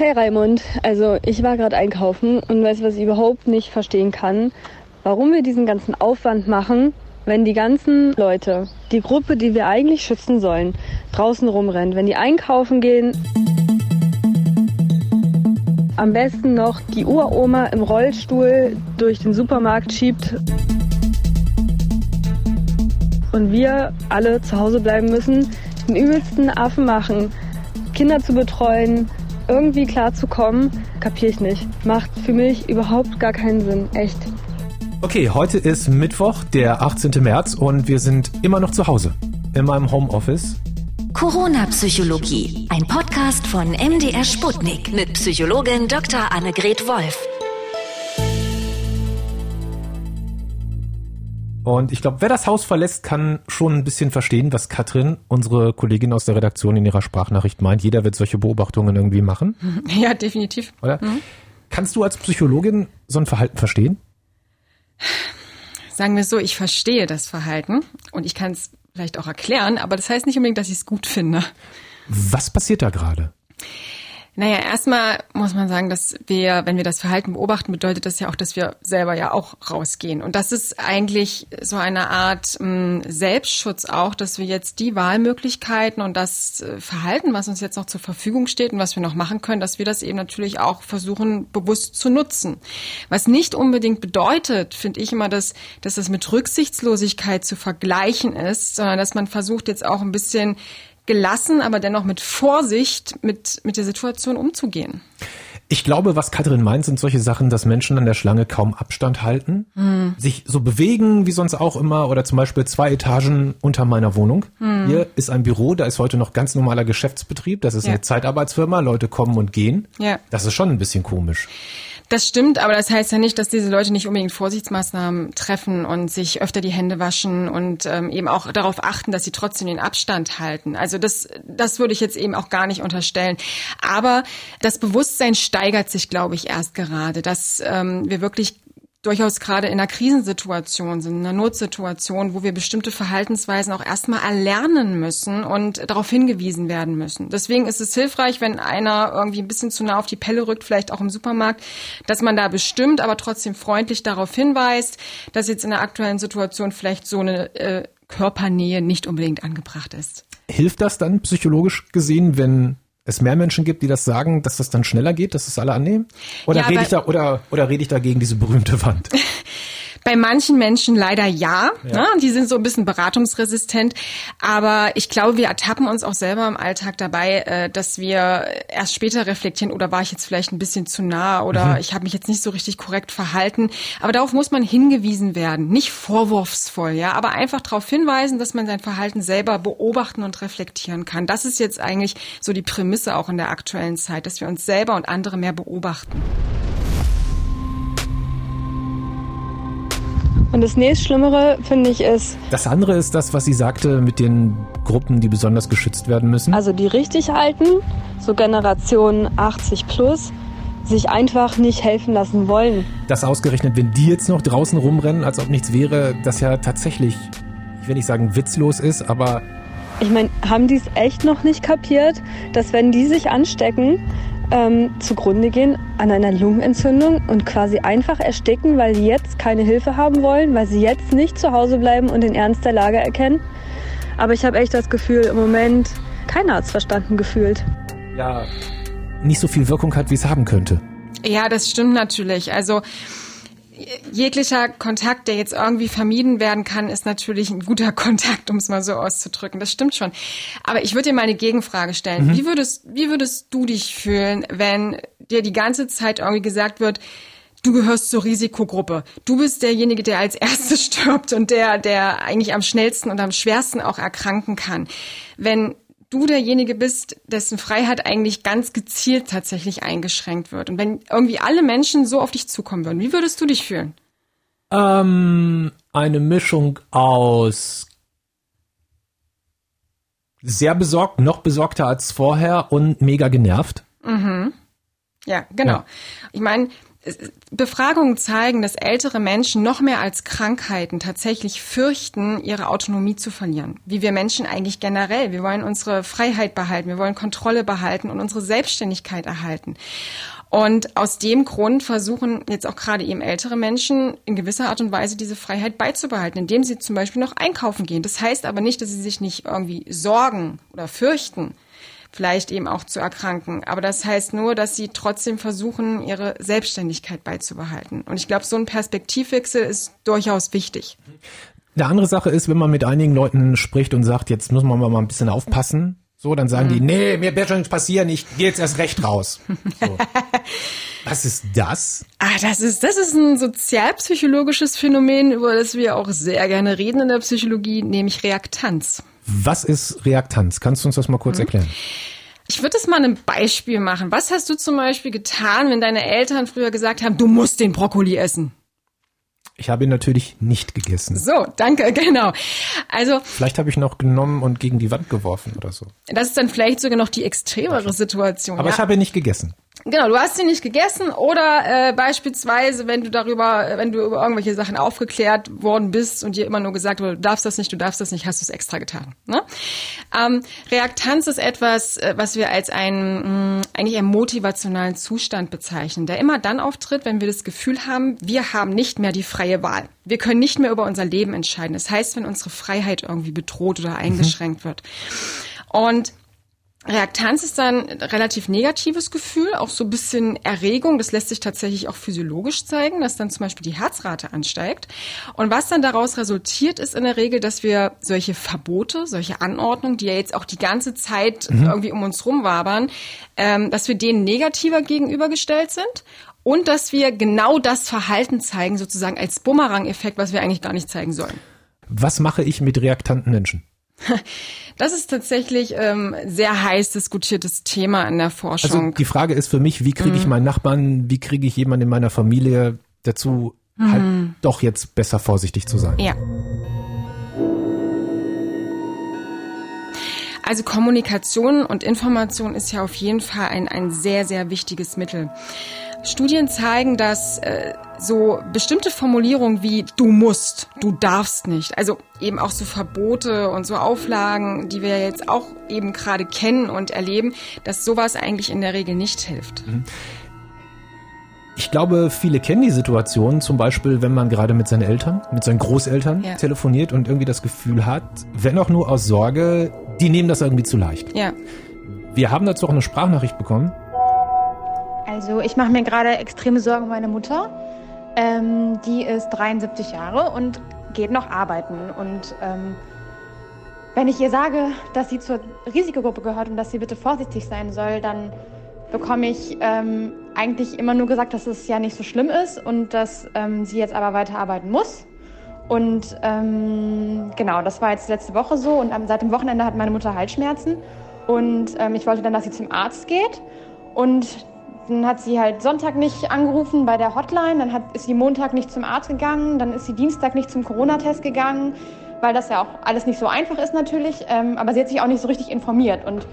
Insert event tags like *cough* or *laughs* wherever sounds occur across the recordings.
Hey Raimund, also ich war gerade einkaufen und weiß, was ich überhaupt nicht verstehen kann, warum wir diesen ganzen Aufwand machen, wenn die ganzen Leute, die Gruppe, die wir eigentlich schützen sollen, draußen rumrennt, wenn die einkaufen gehen. Am besten noch die Uroma im Rollstuhl durch den Supermarkt schiebt und wir alle zu Hause bleiben müssen, den übelsten Affen machen, Kinder zu betreuen, irgendwie klarzukommen, kapiere ich nicht. Macht für mich überhaupt gar keinen Sinn. Echt. Okay, heute ist Mittwoch, der 18. März und wir sind immer noch zu Hause. In meinem Homeoffice. Corona-Psychologie. Ein Podcast von MDR Sputnik mit Psychologin Dr. Annegret Wolf. Und ich glaube, wer das Haus verlässt, kann schon ein bisschen verstehen, was Katrin, unsere Kollegin aus der Redaktion, in ihrer Sprachnachricht meint. Jeder wird solche Beobachtungen irgendwie machen. *laughs* Ja, definitiv. Oder? Mhm. Kannst du als Psychologin so ein Verhalten verstehen? Sagen wir so, ich verstehe das Verhalten und ich kann es vielleicht auch erklären, aber das heißt nicht unbedingt, dass ich es gut finde. Was passiert da gerade? Naja, erstmal muss man sagen, dass wir, wenn wir das Verhalten beobachten, bedeutet das ja auch, dass wir selber ja auch rausgehen. Und das ist eigentlich so eine Art mh, hm, Selbstschutz auch, dass wir jetzt die Wahlmöglichkeiten und das äh, Verhalten, was uns jetzt noch zur Verfügung steht und was wir noch machen können, dass wir das eben natürlich auch versuchen, bewusst zu nutzen. Was nicht unbedingt bedeutet, finde ich immer, dass, dass das mit Rücksichtslosigkeit zu vergleichen ist, sondern dass man versucht jetzt auch ein bisschen gelassen, aber dennoch mit Vorsicht mit, mit der Situation umzugehen. Ich glaube, was Katrin meint, sind solche Sachen, dass Menschen an der Schlange kaum Abstand halten, hm. sich so bewegen wie sonst auch immer oder zum Beispiel zwei Etagen unter meiner Wohnung. Hm. Hier ist ein Büro, da ist heute noch ganz normaler Geschäftsbetrieb, das ist ja. eine Zeitarbeitsfirma, Leute kommen und gehen. Ja. Das ist schon ein bisschen komisch. Das stimmt, aber das heißt ja nicht, dass diese Leute nicht unbedingt Vorsichtsmaßnahmen treffen und sich öfter die Hände waschen und ähm, eben auch darauf achten, dass sie trotzdem den Abstand halten. Also das, das würde ich jetzt eben auch gar nicht unterstellen. Aber das Bewusstsein steigert sich, glaube ich, erst gerade, dass ähm, wir wirklich durchaus gerade in einer Krisensituation sind, in einer Notsituation, wo wir bestimmte Verhaltensweisen auch erstmal erlernen müssen und darauf hingewiesen werden müssen. Deswegen ist es hilfreich, wenn einer irgendwie ein bisschen zu nah auf die Pelle rückt, vielleicht auch im Supermarkt, dass man da bestimmt, aber trotzdem freundlich darauf hinweist, dass jetzt in der aktuellen Situation vielleicht so eine äh, Körpernähe nicht unbedingt angebracht ist. Hilft das dann psychologisch gesehen, wenn es mehr Menschen gibt, die das sagen, dass das dann schneller geht, dass das alle annehmen? Oder ja, rede ich da oder oder rede ich da gegen diese berühmte Wand? *laughs* Bei manchen Menschen leider ja. ja. Ne? Die sind so ein bisschen beratungsresistent. Aber ich glaube, wir ertappen uns auch selber im Alltag dabei, äh, dass wir erst später reflektieren, oder war ich jetzt vielleicht ein bisschen zu nah oder mhm. ich habe mich jetzt nicht so richtig korrekt verhalten. Aber darauf muss man hingewiesen werden. Nicht vorwurfsvoll, ja, aber einfach darauf hinweisen, dass man sein Verhalten selber beobachten und reflektieren kann. Das ist jetzt eigentlich so die Prämisse auch in der aktuellen Zeit, dass wir uns selber und andere mehr beobachten. Und das nächst Schlimmere, finde ich, ist. Das andere ist das, was sie sagte mit den Gruppen, die besonders geschützt werden müssen. Also die richtig alten, so Generation 80 plus, sich einfach nicht helfen lassen wollen. Das ausgerechnet, wenn die jetzt noch draußen rumrennen, als ob nichts wäre, das ja tatsächlich, ich will nicht sagen witzlos ist, aber. Ich meine, haben die es echt noch nicht kapiert, dass wenn die sich anstecken, ähm, zugrunde gehen an einer Lungenentzündung und quasi einfach ersticken, weil sie jetzt keine Hilfe haben wollen, weil sie jetzt nicht zu Hause bleiben und den Ernst der Lage erkennen. Aber ich habe echt das Gefühl, im Moment keiner hat es verstanden gefühlt. Ja, nicht so viel Wirkung hat, wie es haben könnte. Ja, das stimmt natürlich. Also jeglicher Kontakt, der jetzt irgendwie vermieden werden kann, ist natürlich ein guter *laughs* Kontakt, um es mal so auszudrücken. Das stimmt schon. Aber ich würde dir mal eine Gegenfrage stellen. Mhm. Wie würdest, wie würdest du dich fühlen, wenn dir die ganze Zeit irgendwie gesagt wird, du gehörst zur Risikogruppe. Du bist derjenige, der als erstes *laughs* stirbt und der, der eigentlich am schnellsten und am schwersten auch erkranken kann. Wenn du derjenige bist, dessen Freiheit eigentlich ganz gezielt tatsächlich eingeschränkt wird. Und wenn irgendwie alle Menschen so auf dich zukommen würden, wie würdest du dich fühlen? Ähm, eine Mischung aus sehr besorgt, noch besorgter als vorher und mega genervt. Mhm. Ja, genau. Ja. Ich meine, Befragungen zeigen, dass ältere Menschen noch mehr als Krankheiten tatsächlich fürchten, ihre Autonomie zu verlieren. Wie wir Menschen eigentlich generell. Wir wollen unsere Freiheit behalten, wir wollen Kontrolle behalten und unsere Selbstständigkeit erhalten. Und aus dem Grund versuchen jetzt auch gerade eben ältere Menschen in gewisser Art und Weise diese Freiheit beizubehalten, indem sie zum Beispiel noch einkaufen gehen. Das heißt aber nicht, dass sie sich nicht irgendwie sorgen oder fürchten, vielleicht eben auch zu erkranken. Aber das heißt nur, dass sie trotzdem versuchen, ihre Selbstständigkeit beizubehalten. Und ich glaube, so ein Perspektivwechsel ist durchaus wichtig. Eine andere Sache ist, wenn man mit einigen Leuten spricht und sagt, jetzt müssen wir mal ein bisschen aufpassen, so, dann sagen mhm. die, nee, mir wird schon nichts passieren, ich gehe jetzt erst recht raus. So. *laughs* Was ist das? Ah, das ist, das ist ein sozialpsychologisches Phänomen, über das wir auch sehr gerne reden in der Psychologie, nämlich Reaktanz. Was ist Reaktanz? Kannst du uns das mal kurz mhm. erklären? Ich würde es mal ein Beispiel machen. Was hast du zum Beispiel getan, wenn deine Eltern früher gesagt haben, du musst den Brokkoli essen? Ich habe ihn natürlich nicht gegessen. So, danke, *laughs* genau. Also vielleicht habe ich noch genommen und gegen die Wand geworfen oder so. Das ist dann vielleicht sogar noch die extremere Situation. Aber ja? ich habe ihn nicht gegessen. Genau, du hast sie nicht gegessen oder äh, beispielsweise, wenn du darüber, wenn du über irgendwelche Sachen aufgeklärt worden bist und dir immer nur gesagt wurde, du darfst das nicht, du darfst das nicht, hast du es extra getan. Ne? Ähm, Reaktanz ist etwas, äh, was wir als einen mh, eigentlich einen motivationalen Zustand bezeichnen, der immer dann auftritt, wenn wir das Gefühl haben, wir haben nicht mehr die freie Wahl. Wir können nicht mehr über unser Leben entscheiden. Das heißt, wenn unsere Freiheit irgendwie bedroht oder eingeschränkt mhm. wird. Und Reaktanz ist dann ein relativ negatives Gefühl, auch so ein bisschen Erregung. Das lässt sich tatsächlich auch physiologisch zeigen, dass dann zum Beispiel die Herzrate ansteigt. Und was dann daraus resultiert, ist in der Regel, dass wir solche Verbote, solche Anordnungen, die ja jetzt auch die ganze Zeit mhm. irgendwie um uns rumwabern, ähm, dass wir denen negativer gegenübergestellt sind und dass wir genau das Verhalten zeigen, sozusagen als Bumerang-Effekt, was wir eigentlich gar nicht zeigen sollen. Was mache ich mit reaktanten Menschen? *laughs* Das ist tatsächlich ähm, sehr heiß diskutiertes Thema in der Forschung. Also die Frage ist für mich, wie kriege ich mhm. meinen Nachbarn, wie kriege ich jemanden in meiner Familie dazu, mhm. halt doch jetzt besser vorsichtig zu sein? Ja. Also Kommunikation und Information ist ja auf jeden Fall ein, ein sehr, sehr wichtiges Mittel. Studien zeigen, dass äh, so bestimmte Formulierungen wie du musst, du darfst nicht, also eben auch so Verbote und so Auflagen, die wir jetzt auch eben gerade kennen und erleben, dass sowas eigentlich in der Regel nicht hilft. Mhm. Ich glaube, viele kennen die Situation, zum Beispiel, wenn man gerade mit seinen Eltern, mit seinen Großeltern ja. telefoniert und irgendwie das Gefühl hat, wenn auch nur aus Sorge, die nehmen das irgendwie zu leicht. Ja. Wir haben dazu auch eine Sprachnachricht bekommen. Also ich mache mir gerade extreme Sorgen um meine Mutter. Ähm, die ist 73 Jahre und geht noch arbeiten. Und ähm, wenn ich ihr sage, dass sie zur Risikogruppe gehört und dass sie bitte vorsichtig sein soll, dann bekomme ich ähm, eigentlich immer nur gesagt, dass es ja nicht so schlimm ist und dass ähm, sie jetzt aber weiter arbeiten muss. Und ähm, genau, das war jetzt letzte Woche so und seit dem Wochenende hat meine Mutter Halsschmerzen und ähm, ich wollte dann, dass sie zum Arzt geht und dann hat sie halt Sonntag nicht angerufen bei der Hotline, dann hat, ist sie Montag nicht zum Arzt gegangen, dann ist sie Dienstag nicht zum Corona-Test gegangen, weil das ja auch alles nicht so einfach ist natürlich. Ähm, aber sie hat sich auch nicht so richtig informiert. Und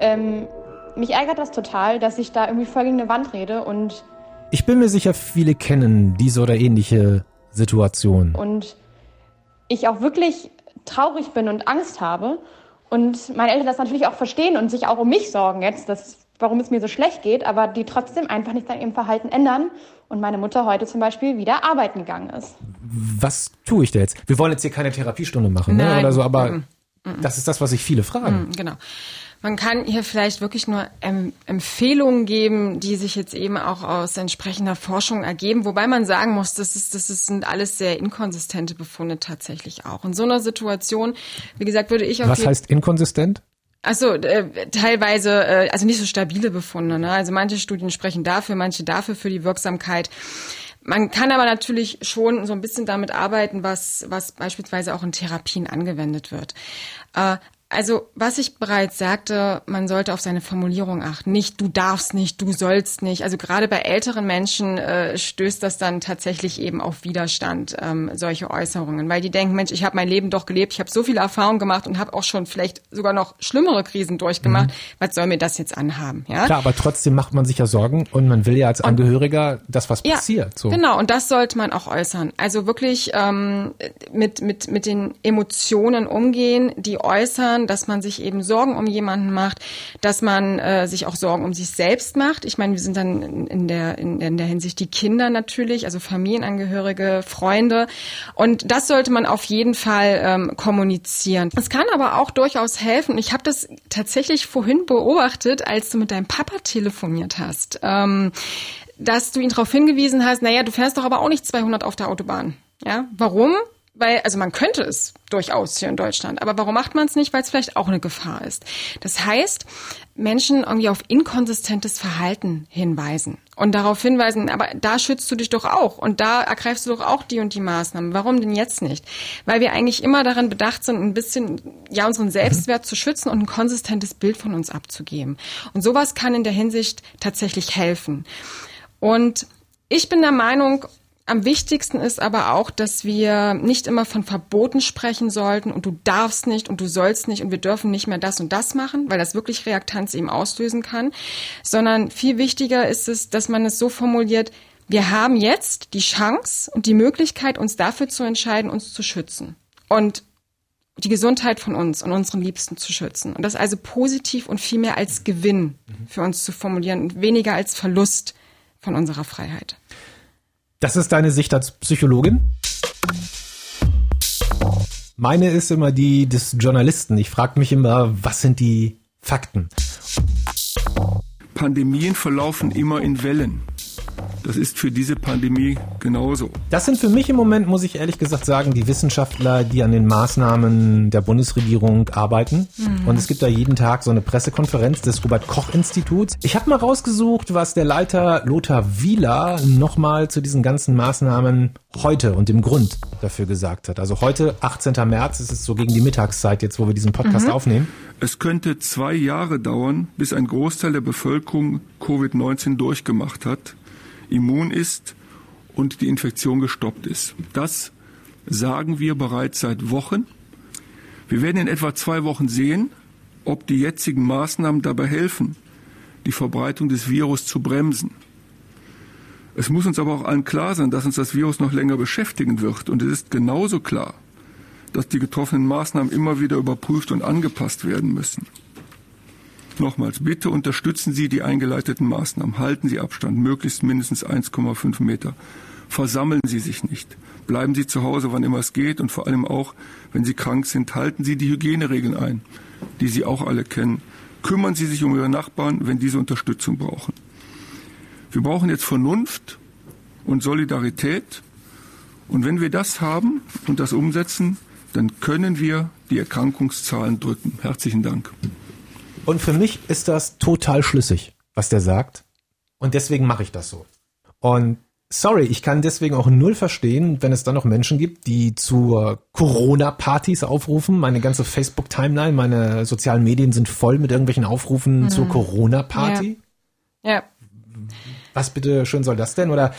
ähm, mich ärgert das total, dass ich da irgendwie voll gegen eine Wand rede und ich bin mir sicher, viele kennen diese oder ähnliche Situation. Und ich auch wirklich traurig bin und Angst habe. Und meine Eltern das natürlich auch verstehen und sich auch um mich sorgen jetzt, dass warum es mir so schlecht geht, aber die trotzdem einfach nicht an ihrem Verhalten ändern und meine Mutter heute zum Beispiel wieder arbeiten gegangen ist. Was tue ich da jetzt? Wir wollen jetzt hier keine Therapiestunde machen ne, oder so, aber mm -mm. das ist das, was sich viele fragen. Mm, genau. Man kann hier vielleicht wirklich nur ähm, Empfehlungen geben, die sich jetzt eben auch aus entsprechender Forschung ergeben, wobei man sagen muss, das ist, das ist, sind alles sehr inkonsistente Befunde tatsächlich auch. In so einer Situation, wie gesagt, würde ich auf Was heißt inkonsistent? Also äh, teilweise, äh, also nicht so stabile Befunde. Ne? Also manche Studien sprechen dafür, manche dafür für die Wirksamkeit. Man kann aber natürlich schon so ein bisschen damit arbeiten, was, was beispielsweise auch in Therapien angewendet wird. Äh, Also, was ich bereits sagte, man sollte auf seine Formulierung achten. Nicht du darfst nicht, du sollst nicht. Also gerade bei älteren Menschen äh, stößt das dann tatsächlich eben auf Widerstand, ähm, solche Äußerungen, weil die denken, Mensch, ich habe mein Leben doch gelebt, ich habe so viele Erfahrungen gemacht und habe auch schon vielleicht sogar noch schlimmere Krisen durchgemacht. Mhm. Was soll mir das jetzt anhaben? Ja? Klar, aber trotzdem macht man sich ja Sorgen und man will ja als Angehöriger, dass was ja, passiert. So. Genau, und das sollte man auch äußern. Also wirklich ähm, mit, mit, mit den Emotionen umgehen, die äußern dass man sich eben Sorgen um jemanden macht, dass man äh, sich auch Sorgen um sich selbst macht. Ich meine, wir sind dann in der, in, in der Hinsicht die Kinder natürlich, also Familienangehörige, Freunde. Und das sollte man auf jeden Fall ähm, kommunizieren. Es kann aber auch durchaus helfen. Ich habe das tatsächlich vorhin beobachtet, als du mit deinem Papa telefoniert hast. Ähm, dass du ihn darauf hingewiesen hast, naja, du fährst doch aber auch nicht 200 auf der Autobahn. Ja, warum? Weil, also man könnte es durchaus hier in Deutschland, aber warum macht man es nicht? Weil es vielleicht auch eine Gefahr ist. Das heißt, Menschen irgendwie auf inkonsistentes Verhalten hinweisen und darauf hinweisen, aber da schützt du dich doch auch und da ergreifst du doch auch die und die Maßnahmen. Warum denn jetzt nicht? Weil wir eigentlich immer daran bedacht sind, ein bisschen, ja, unseren Selbstwert zu schützen und ein konsistentes Bild von uns abzugeben. Und sowas kann in der Hinsicht tatsächlich helfen. Und ich bin der Meinung, am wichtigsten ist aber auch, dass wir nicht immer von Verboten sprechen sollten und du darfst nicht und du sollst nicht und wir dürfen nicht mehr das und das machen, weil das wirklich Reaktanz eben auslösen kann, sondern viel wichtiger ist es, dass man es so formuliert, wir haben jetzt die Chance und die Möglichkeit, uns dafür zu entscheiden, uns zu schützen und die Gesundheit von uns und unseren Liebsten zu schützen. Und das also positiv und viel mehr als Gewinn für uns zu formulieren und weniger als Verlust von unserer Freiheit. Das ist deine Sicht als Psychologin? Meine ist immer die des Journalisten. Ich frage mich immer, was sind die Fakten? Pandemien verlaufen immer in Wellen. Das ist für diese Pandemie genauso. Das sind für mich im Moment, muss ich ehrlich gesagt sagen, die Wissenschaftler, die an den Maßnahmen der Bundesregierung arbeiten. Mhm. Und es gibt da jeden Tag so eine Pressekonferenz des Robert Koch Instituts. Ich habe mal rausgesucht, was der Leiter Lothar Wieler nochmal zu diesen ganzen Maßnahmen heute und dem Grund dafür gesagt hat. Also heute, 18. März, ist es so gegen die Mittagszeit jetzt, wo wir diesen Podcast mhm. aufnehmen. Es könnte zwei Jahre dauern, bis ein Großteil der Bevölkerung Covid-19 durchgemacht hat immun ist und die Infektion gestoppt ist. Das sagen wir bereits seit Wochen. Wir werden in etwa zwei Wochen sehen, ob die jetzigen Maßnahmen dabei helfen, die Verbreitung des Virus zu bremsen. Es muss uns aber auch allen klar sein, dass uns das Virus noch länger beschäftigen wird. Und es ist genauso klar, dass die getroffenen Maßnahmen immer wieder überprüft und angepasst werden müssen. Nochmals, bitte unterstützen Sie die eingeleiteten Maßnahmen. Halten Sie Abstand, möglichst mindestens 1,5 Meter. Versammeln Sie sich nicht. Bleiben Sie zu Hause, wann immer es geht und vor allem auch, wenn Sie krank sind, halten Sie die Hygieneregeln ein, die Sie auch alle kennen. Kümmern Sie sich um Ihre Nachbarn, wenn diese Unterstützung brauchen. Wir brauchen jetzt Vernunft und Solidarität. Und wenn wir das haben und das umsetzen, dann können wir die Erkrankungszahlen drücken. Herzlichen Dank. Und für mich ist das total schlüssig, was der sagt. Und deswegen mache ich das so. Und sorry, ich kann deswegen auch null verstehen, wenn es dann noch Menschen gibt, die zu Corona-Partys aufrufen. Meine ganze Facebook-Timeline, meine sozialen Medien sind voll mit irgendwelchen Aufrufen mhm. zur Corona-Party. Ja. ja. Was bitte schön soll das denn? Oder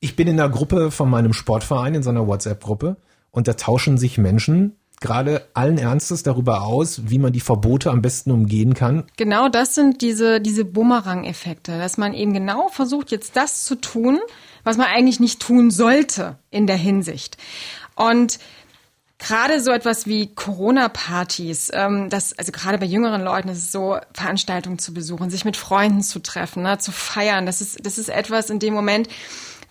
ich bin in einer Gruppe von meinem Sportverein, in so einer WhatsApp-Gruppe, und da tauschen sich Menschen gerade allen Ernstes darüber aus, wie man die Verbote am besten umgehen kann. Genau das sind diese, diese Bumerang-Effekte, dass man eben genau versucht, jetzt das zu tun, was man eigentlich nicht tun sollte in der Hinsicht. Und gerade so etwas wie Corona-Partys, ähm, das, also gerade bei jüngeren Leuten ist es so, Veranstaltungen zu besuchen, sich mit Freunden zu treffen, ne, zu feiern, das ist, das ist etwas in dem Moment,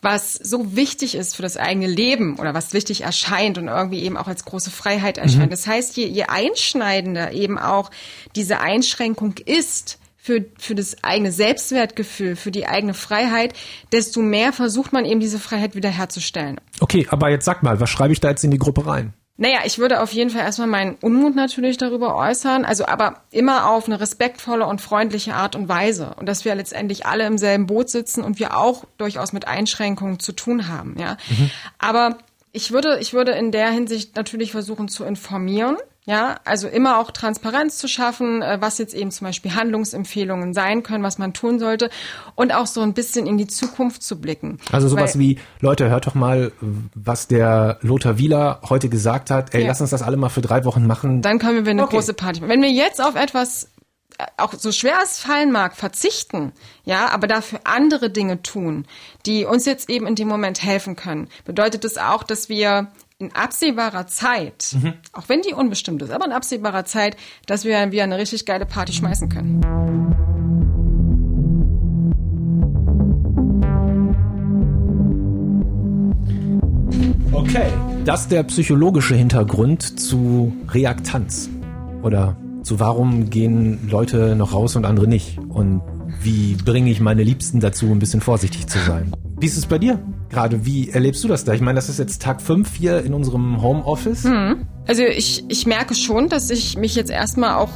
was so wichtig ist für das eigene Leben oder was wichtig erscheint und irgendwie eben auch als große Freiheit erscheint. Mhm. Das heißt, je, je einschneidender eben auch diese Einschränkung ist, für, für das eigene Selbstwertgefühl, für die eigene Freiheit, desto mehr versucht man eben diese Freiheit wiederherzustellen. Okay, aber jetzt sag mal, was schreibe ich da jetzt in die Gruppe rein? Naja, ich würde auf jeden Fall erstmal meinen Unmut natürlich darüber äußern, also aber immer auf eine respektvolle und freundliche Art und Weise und dass wir letztendlich alle im selben Boot sitzen und wir auch durchaus mit Einschränkungen zu tun haben, ja. Mhm. Aber ich würde, ich würde in der Hinsicht natürlich versuchen zu informieren, Ja, also immer auch Transparenz zu schaffen, äh, was jetzt eben zum Beispiel Handlungsempfehlungen sein können, was man tun sollte und auch so ein bisschen in die Zukunft zu blicken. Also sowas Weil, wie, Leute, hört doch mal, was der Lothar Wieler heute gesagt hat. Ey, ja. lass uns das alle mal für drei Wochen machen. Dann können wir eine okay. große Party machen. Wenn wir jetzt auf etwas äh, auch so schwer es fallen mag, verzichten, ja, aber dafür andere Dinge tun, die uns jetzt eben in dem Moment helfen können, bedeutet das auch, dass wir in absehbarer Zeit, mhm. auch wenn die unbestimmt ist, aber in absehbarer Zeit, dass wir wieder eine richtig geile Party schmeißen können. Okay, das ist der psychologische Hintergrund zu Reaktanz oder zu warum gehen Leute noch raus und andere nicht und wie bringe ich meine Liebsten dazu, ein bisschen vorsichtig zu sein. Wie ist es bei dir gerade? Wie erlebst du das da? Ich meine, das ist jetzt Tag 5 hier in unserem Homeoffice. Hm. Also ich, ich merke schon, dass ich mich jetzt erstmal auch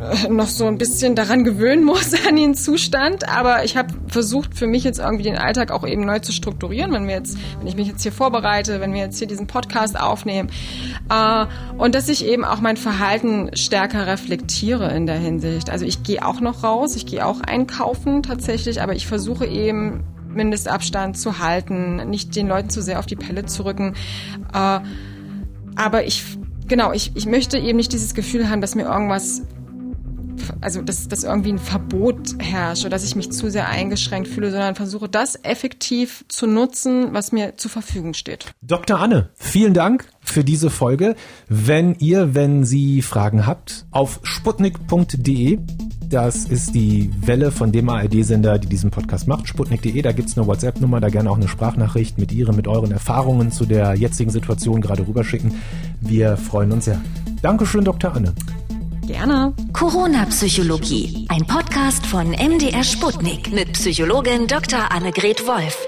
äh, noch so ein bisschen daran gewöhnen muss *laughs* an den Zustand, aber ich habe versucht für mich jetzt irgendwie den Alltag auch eben neu zu strukturieren, wenn wir jetzt, wenn ich mich jetzt hier vorbereite, wenn wir jetzt hier diesen Podcast aufnehmen äh, und dass ich eben auch mein Verhalten stärker reflektiere in der Hinsicht. Also ich gehe auch noch raus, ich gehe auch einkaufen tatsächlich, aber ich versuche eben Mindestabstand zu halten, nicht den Leuten zu sehr auf die Pelle zu rücken. Äh, aber ich, genau, ich, ich möchte eben nicht dieses Gefühl haben, dass mir irgendwas also dass, dass irgendwie ein Verbot herrscht oder dass ich mich zu sehr eingeschränkt fühle, sondern versuche das effektiv zu nutzen, was mir zur Verfügung steht. Dr. Anne, vielen Dank für diese Folge. Wenn ihr, wenn Sie Fragen habt, auf sputnik.de das ist die Welle von dem ARD-Sender, die diesen Podcast macht, sputnik.de. Da gibt's eine WhatsApp-Nummer, da gerne auch eine Sprachnachricht mit Ihren, mit euren Erfahrungen zu der jetzigen Situation gerade rüberschicken. Wir freuen uns sehr. Dankeschön, Dr. Anne. Gerne. Corona-Psychologie. Ein Podcast von MDR Sputnik mit Psychologin Dr. Annegret Wolf.